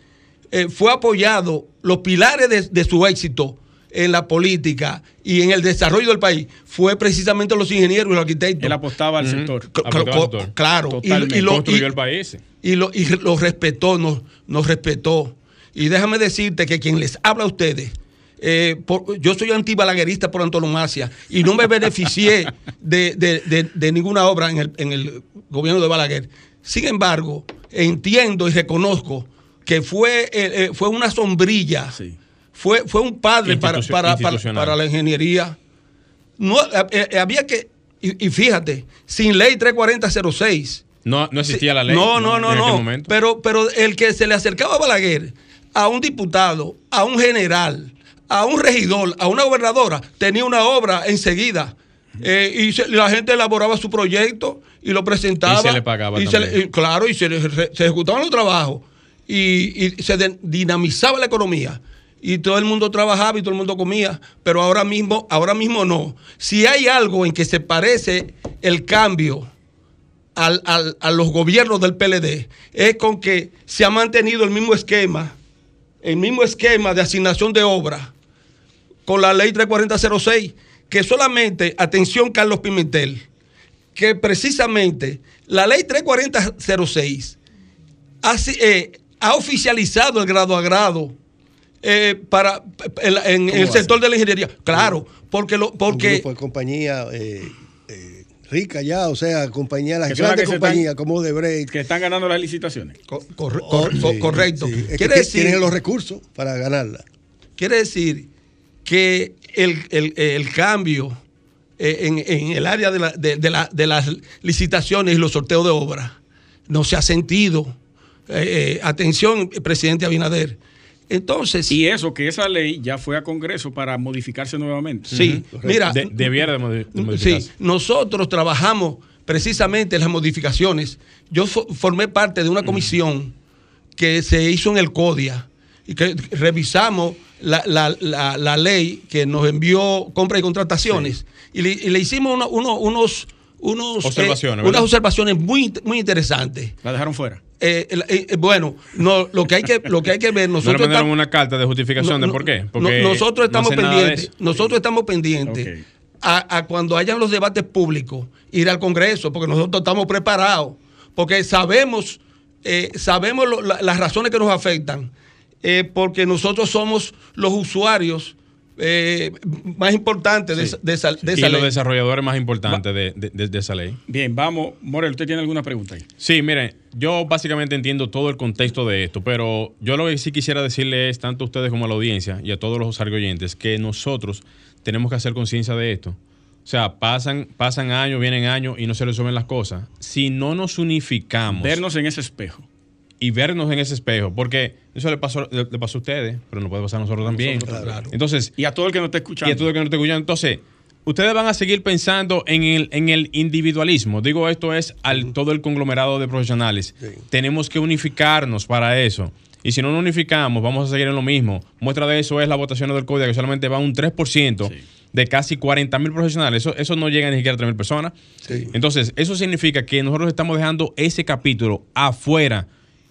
eh, fue apoyado, los pilares de, de su éxito en la política y en el desarrollo del país fue precisamente los ingenieros y los arquitectos.
Él apostaba al sector.
C-
Apostaba al sector.
Claro, y- y, lo-
Construyó
y-
el país.
y lo, y lo respetó, nos, nos respetó. Y déjame decirte que quien les habla a ustedes, eh, por- yo soy antibalaguerista por antonomasia y no me beneficié de, de- de- de ninguna obra en el, en el gobierno de Balaguer. Sin embargo, entiendo y reconozco que fue, eh, eh, fue una sombrilla,
Sí.
fue, fue un padre para, para, para, la ingeniería. No, eh, había que, y, y fíjate, sin ley 34006.
No, no existía la ley.
No, no, no, no. Pero, pero el que se le acercaba a Balaguer, a un diputado, a un general, a un regidor, a una gobernadora, tenía una obra enseguida. Eh, y se- la gente elaboraba su proyecto y lo presentaba.
Y se le pagaba
y se le-
también.
y claro, y se, le- se ejecutaban los trabajos. Y, y se de- dinamizaba la economía. Y todo el mundo trabajaba y todo el mundo comía. Pero ahora mismo, ahora mismo no. Si hay algo en que se parece el cambio al- al- a los gobiernos del PLD es con que se ha mantenido el mismo esquema, el mismo esquema de asignación de obra con la ley 34006, que solamente, atención Carlos Pimentel, que precisamente la ley 34006 ha, eh, ha oficializado el grado a grado eh, para en, en el sector de la ingeniería. Claro, porque lo, porque
grupo de compañía eh, eh, rica ya, o sea, compañías, las grandes compañías
están-
como Debrecht.
Que están ganando las licitaciones.
Co-
Oh,
cor-
sí,
correcto.
sí. Es que
Quiere,
ti-
decir,
tienen los recursos para ganarla.
quiere decir que el, el- el cambio eh, en, en el área de, la- de- de la- de las licitaciones y los sorteos de obras no se ha sentido. Eh, eh, atención, presidente Abinader. Entonces,
Y eso, que esa ley ya fue a Congreso para modificarse nuevamente.
sí, mira,
De- debiera de, modi- de
Sí,
modificarse.
nosotros trabajamos precisamente en las modificaciones. Yo fo- formé parte de una comisión que se hizo en el CODIA y que revisamos la, la- la- la ley que nos envió compra y contrataciones y, le, y le hicimos uno- uno- unos, unos eh,
Observaciones,
unas observaciones muy, muy interesantes.
La dejaron fuera.
Eh, eh, bueno, no, lo que hay que lo que hay que ver
No
nosotros
mandaron
estamos-
una carta de justificación
no,
de por qué.
no, nosotros
no
estamos pendientes. Nosotros estamos pendientes a, a cuando hayan los debates públicos, ir al Congreso, porque nosotros estamos preparados, porque sabemos, eh, sabemos lo- la- las razones que nos afectan, eh, porque nosotros somos los usuarios eh, más importantes de, esa- de esa, de
y los desarrolladores más importantes de, de- de- de esa ley.
Bien, vamos. Morel, ¿usted tiene alguna pregunta ahí?
Sí, miren, yo básicamente entiendo todo el contexto de esto, pero yo lo que sí quisiera decirle es, tanto a ustedes como a la audiencia y a todos los oyentes, que nosotros tenemos que hacer conciencia de esto. O sea, pasan, pasan años, vienen años y no se resuelven las cosas. Si no nos unificamos
Vernos en ese espejo.
Y vernos en ese espejo, porque eso le pasó, le, le pasó a ustedes, pero nos puede pasar a nosotros también.
claro.
Entonces,
Y a todo el que nos esté escuchando.
y a todo el que no esté escuchando. Entonces, ustedes van a seguir pensando en el, en el individualismo. Digo, esto es al todo el conglomerado de profesionales.
Sí.
Tenemos que unificarnos para eso. Y si no nos unificamos, vamos a seguir en lo mismo. Muestra de eso es la votación del CODIA, que solamente va un 3%
Sí.
de casi 40 mil profesionales. Eso, eso no llega ni siquiera a 3 mil personas.
Sí.
Entonces, eso significa que nosotros estamos dejando ese capítulo afuera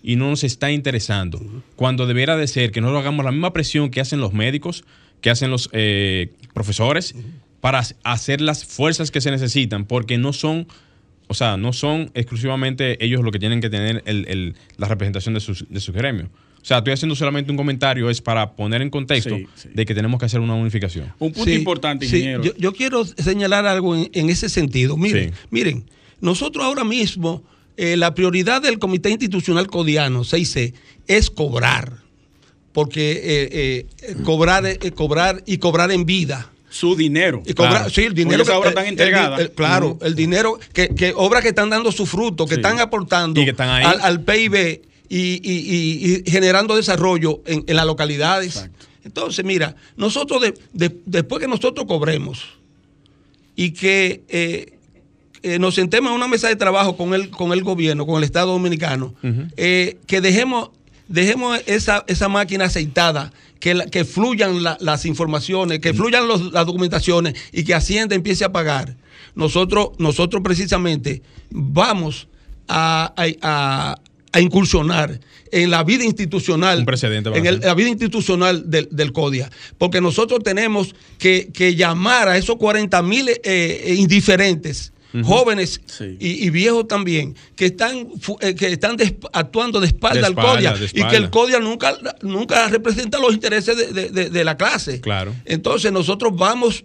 y no nos está interesando. Cuando debiera de ser que nosotros hagamos la misma presión que hacen los médicos, que hacen los eh, profesores, para hacer las fuerzas que se necesitan, porque no son, o sea, no son exclusivamente ellos los que tienen que tener el- el- la representación de sus, de su gremio. O sea, estoy haciendo solamente un comentario, es para poner en contexto
Sí, sí.
de que tenemos que hacer una unificación.
Un punto
Sí,
importante,
sí,
ingeniero.
yo, yo quiero señalar algo en, en ese sentido. Miren,
Sí.
miren, nosotros ahora mismo, eh, la prioridad del Comité Institucional Codiano, 6C, es cobrar. Porque eh, eh, cobrar, cobrar y cobrar en vida.
Su dinero.
Y
Claro.
sí, el
Porque
dinero
esas obras están
el- el-
entregadas.
claro, el dinero que, que obras que están dando su fruto, que
Sí.
están aportando
que están
al, al PIB y, y- y- y generando desarrollo en, en las localidades.
Exacto.
Entonces, mira, nosotros de- de- después que nosotros cobremos y que eh, eh, nos sentemos en una mesa de trabajo con el, con el gobierno, con el Estado Dominicano, eh, que dejemos, dejemos esa, esa máquina aceitada, que, la- que fluyan la- las informaciones, que fluyan los- las documentaciones y que Hacienda empiece a pagar. Nosotros, nosotros precisamente vamos a, a- a- a incursionar en la vida institucional,
Un precedente va a
en el- la vida institucional del, del CODIA, porque nosotros tenemos que, que llamar a esos 40 mil indiferentes jóvenes
Sí.
y, y viejos también, que están, eh, que están des- actuando de espalda,
De
al CODIA
de
y que el. CODIA nunca, nunca representa los intereses de, la clase.
Claro.
Entonces nosotros vamos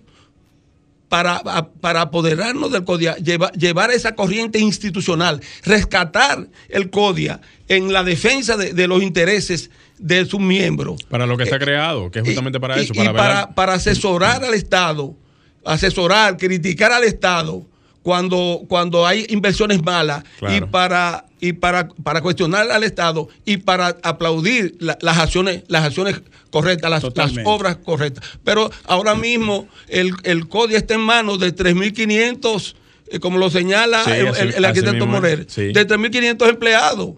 para, para apoderarnos del CODIA, lleva- llevar esa corriente institucional, rescatar el CODIA en la defensa de, de los intereses de sus miembros.
Para lo que está
Eh,
creado, que es justamente
Y-
para eso,
y
para,
para asesorar al Estado, asesorar, criticar al Estado cuando, cuando hay inversiones malas
Claro.
y para y para, para cuestionar al Estado y para aplaudir la- las acciones las acciones correctas, las, obras correctas. Pero ahora mismo el, el CODIA está en manos de 3.500, eh, como lo señala
Sí,
el, el- el arquitecto. Morer,
Sí.
de 3.500 empleados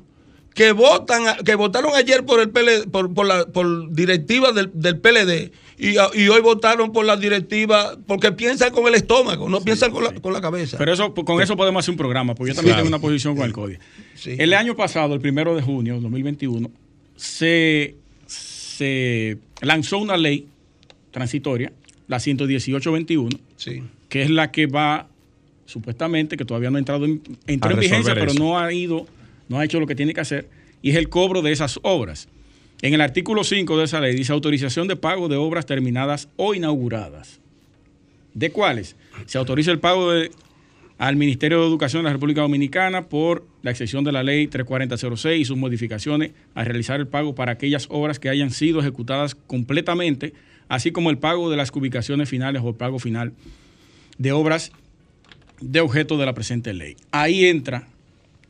que votan que votaron ayer por el PLD, por, por la por directiva del, del PLD y, y hoy votaron por la directiva porque piensan con el estómago, no piensan con la, con la cabeza.
Pero eso, con eso podemos hacer un programa, porque yo también
Claro.
tengo una posición con el CODIA.
Sí.
El año pasado, el primero de junio 2021, se, se lanzó una ley transitoria, la 11821,
Sí.
que es la que va, supuestamente, que todavía no ha entrado en, entró en vigencia, pero no ha ido, no ha hecho lo que tiene que hacer, y es el cobro de esas obras. En el artículo 5 de esa ley dice autorización de pago de obras terminadas o inauguradas. ¿De cuáles? Se autoriza el pago de- al Ministerio de Educación de la República Dominicana por la excepción de la ley 34006 y sus modificaciones a realizar el pago para aquellas obras que hayan sido ejecutadas completamente, así como el pago de las ubicaciones finales o el pago final de obras de objeto de la presente ley. Ahí entra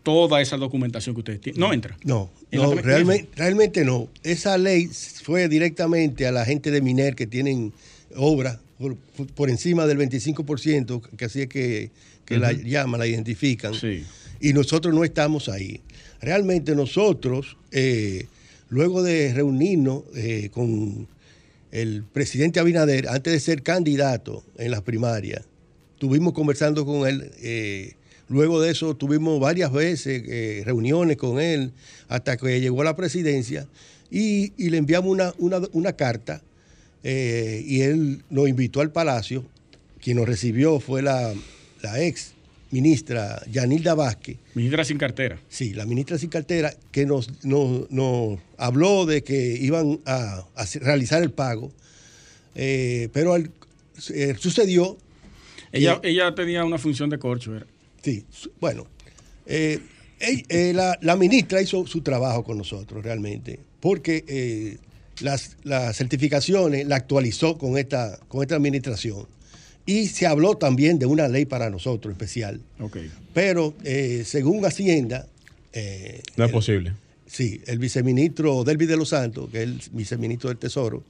toda esa documentación que ustedes tienen. No entra.
No, no realmente, realmente no. Esa ley fue directamente a la gente de Miner que tienen obras por, por encima del 25%, que así es que, que la llaman, la identifican.
Sí.
Y nosotros no estamos ahí. Realmente nosotros, eh, luego de reunirnos eh, con el presidente Abinader, antes de ser candidato en las primarias, estuvimos conversando con él. eh, luego de eso tuvimos varias veces eh, reuniones con él hasta que llegó a la presidencia y, y le enviamos una, una, una carta eh, y él nos invitó al palacio. Quien nos recibió fue la, la ex ministra Yanilda Vázquez.
Ministra sin cartera.
Sí, la ministra sin cartera que nos, nos, nos habló de que iban a, a realizar el pago, eh, pero al- sucedió,
Ella, ella tenía una función de corcho. era.
Sí, bueno, eh, eh, la, la ministra hizo su trabajo con nosotros realmente, porque eh, las, las certificaciones la actualizó con esta, con esta administración y se habló también de una ley para nosotros especial,
Ok.
pero según Hacienda...
No es
el-
posible.
Sí, el viceministro Delvi de los Santos, que es el viceministro del Tesoro,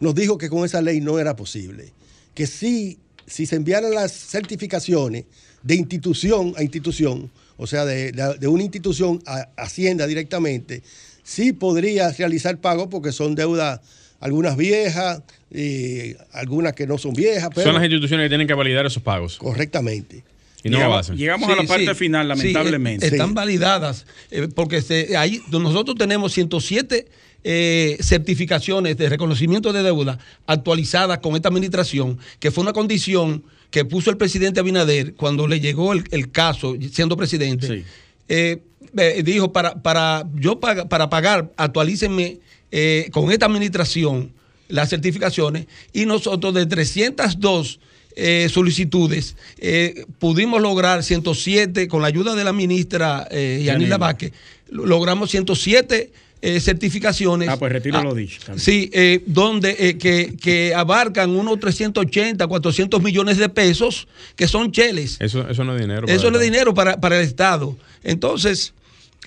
nos dijo que con esa ley no era posible. Que si, si se enviaran las certificaciones de institución a institución, o sea, de, de- de una institución a Hacienda directamente, sí podría realizar pago porque son deudas, algunas viejas, y algunas que no son viejas, pero
Son las instituciones que tienen que validar esos pagos.
correctamente.
Y no lo
llegamos
hacen.
llegamos a la parte
sí.
final, lamentablemente.
eh, están
Sí.
validadas, eh, porque se- ahí nosotros tenemos 107 eh, certificaciones de reconocimiento de deuda actualizadas con esta administración, que fue una condición que puso el presidente Abinader cuando le llegó el, el caso, siendo presidente.
Sí.
Eh, eh, dijo, para, para, yo paga- para pagar, actualícenme eh, con esta administración las certificaciones y nosotros de 302 eh, solicitudes eh, pudimos lograr 107 con la ayuda de la ministra eh, Yanila. Vázquez, lo- logramos 107 eh, certificaciones.
Ah, pues retiro
Ah,
lo dicho. también.
Sí, eh, donde eh, que, que abarcan unos 380, 400 millones de pesos, que son cheles.
Eso, eso no es dinero.
Eso no es dinero para, para el Estado. Entonces,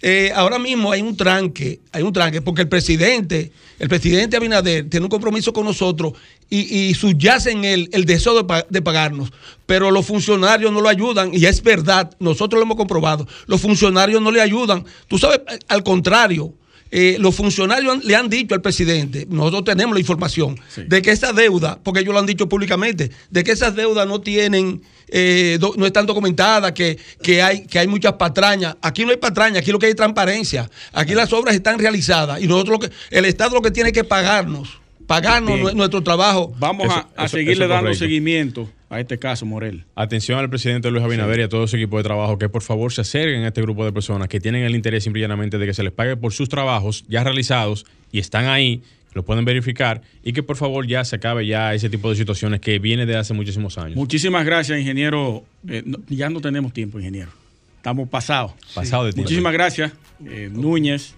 eh, ahora mismo hay un tranque, hay un tranque, porque el presidente, el presidente Abinader tiene un compromiso con nosotros y, y subyace en él el deseo de, pa- de pagarnos. Pero los funcionarios no lo ayudan, y es verdad, nosotros lo hemos comprobado, los funcionarios no le ayudan. Tú sabes, al contrario. Eh, los funcionarios han- le han dicho al presidente, nosotros tenemos la información,
Sí.
de que esa deuda, porque ellos lo han dicho públicamente, de que esas deudas no tienen, eh, do- no están documentadas, que, que, hay, que hay muchas patrañas. Aquí no hay patrañas, aquí lo que hay es transparencia. Aquí las obras están realizadas y nosotros lo que, el Estado lo que tiene que pagarnos, pagarnos
Bien.
nuestro trabajo.
Vamos
Eso-
a, a
eso-
seguirle
eso
dando
correcto.
seguimiento a este caso, Morel.
Atención al presidente Luis Abinader y a todo su equipo de trabajo que por favor se acerquen a este grupo de personas que tienen el interés simplemente de que se les pague por sus trabajos ya realizados y están ahí, lo pueden verificar y que por favor ya se acabe ya ese tipo de situaciones que viene de hace muchísimos años.
Muchísimas gracias, ingeniero. Eh, no- ya no tenemos tiempo, ingeniero. Estamos pasados.
Pasado de tiempo.
Muchísimas gracias, eh, Núñez,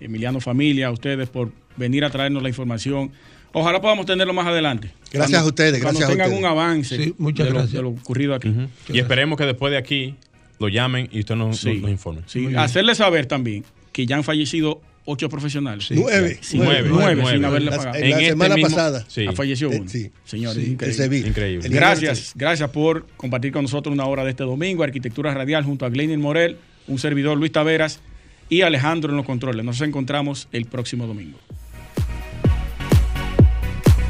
Emiliano Familia, a ustedes por venir a traernos la información. Ojalá podamos tenerlo más adelante.
Gracias a ustedes,
Cuando
gracias a
tengan
ustedes.
un avance
Sí, muchas
de, lo,
gracias.
de lo ocurrido aquí.
Y esperemos que después de aquí lo llamen y usted nos,
Sí.
nos informe.
Sí, hacerle saber también que ya han fallecido ocho profesionales.
Nueve.
Sí,
Nueve,
nueve,
nueve.
sin haberle
La-
pagado.
en la
En este
semana
mismo-
pasada.
Sí.
Ha fallecido
Eh,
uno.
sí.
Señores,
Sí,
increíble.
el Sevilla.
Increíble.
Gracias, gracias por compartir con nosotros una hora de este domingo. Arquitectura Radial junto a Glenn Morel, un servidor Luis Taveras y Alejandro en los controles. Nos encontramos el próximo domingo.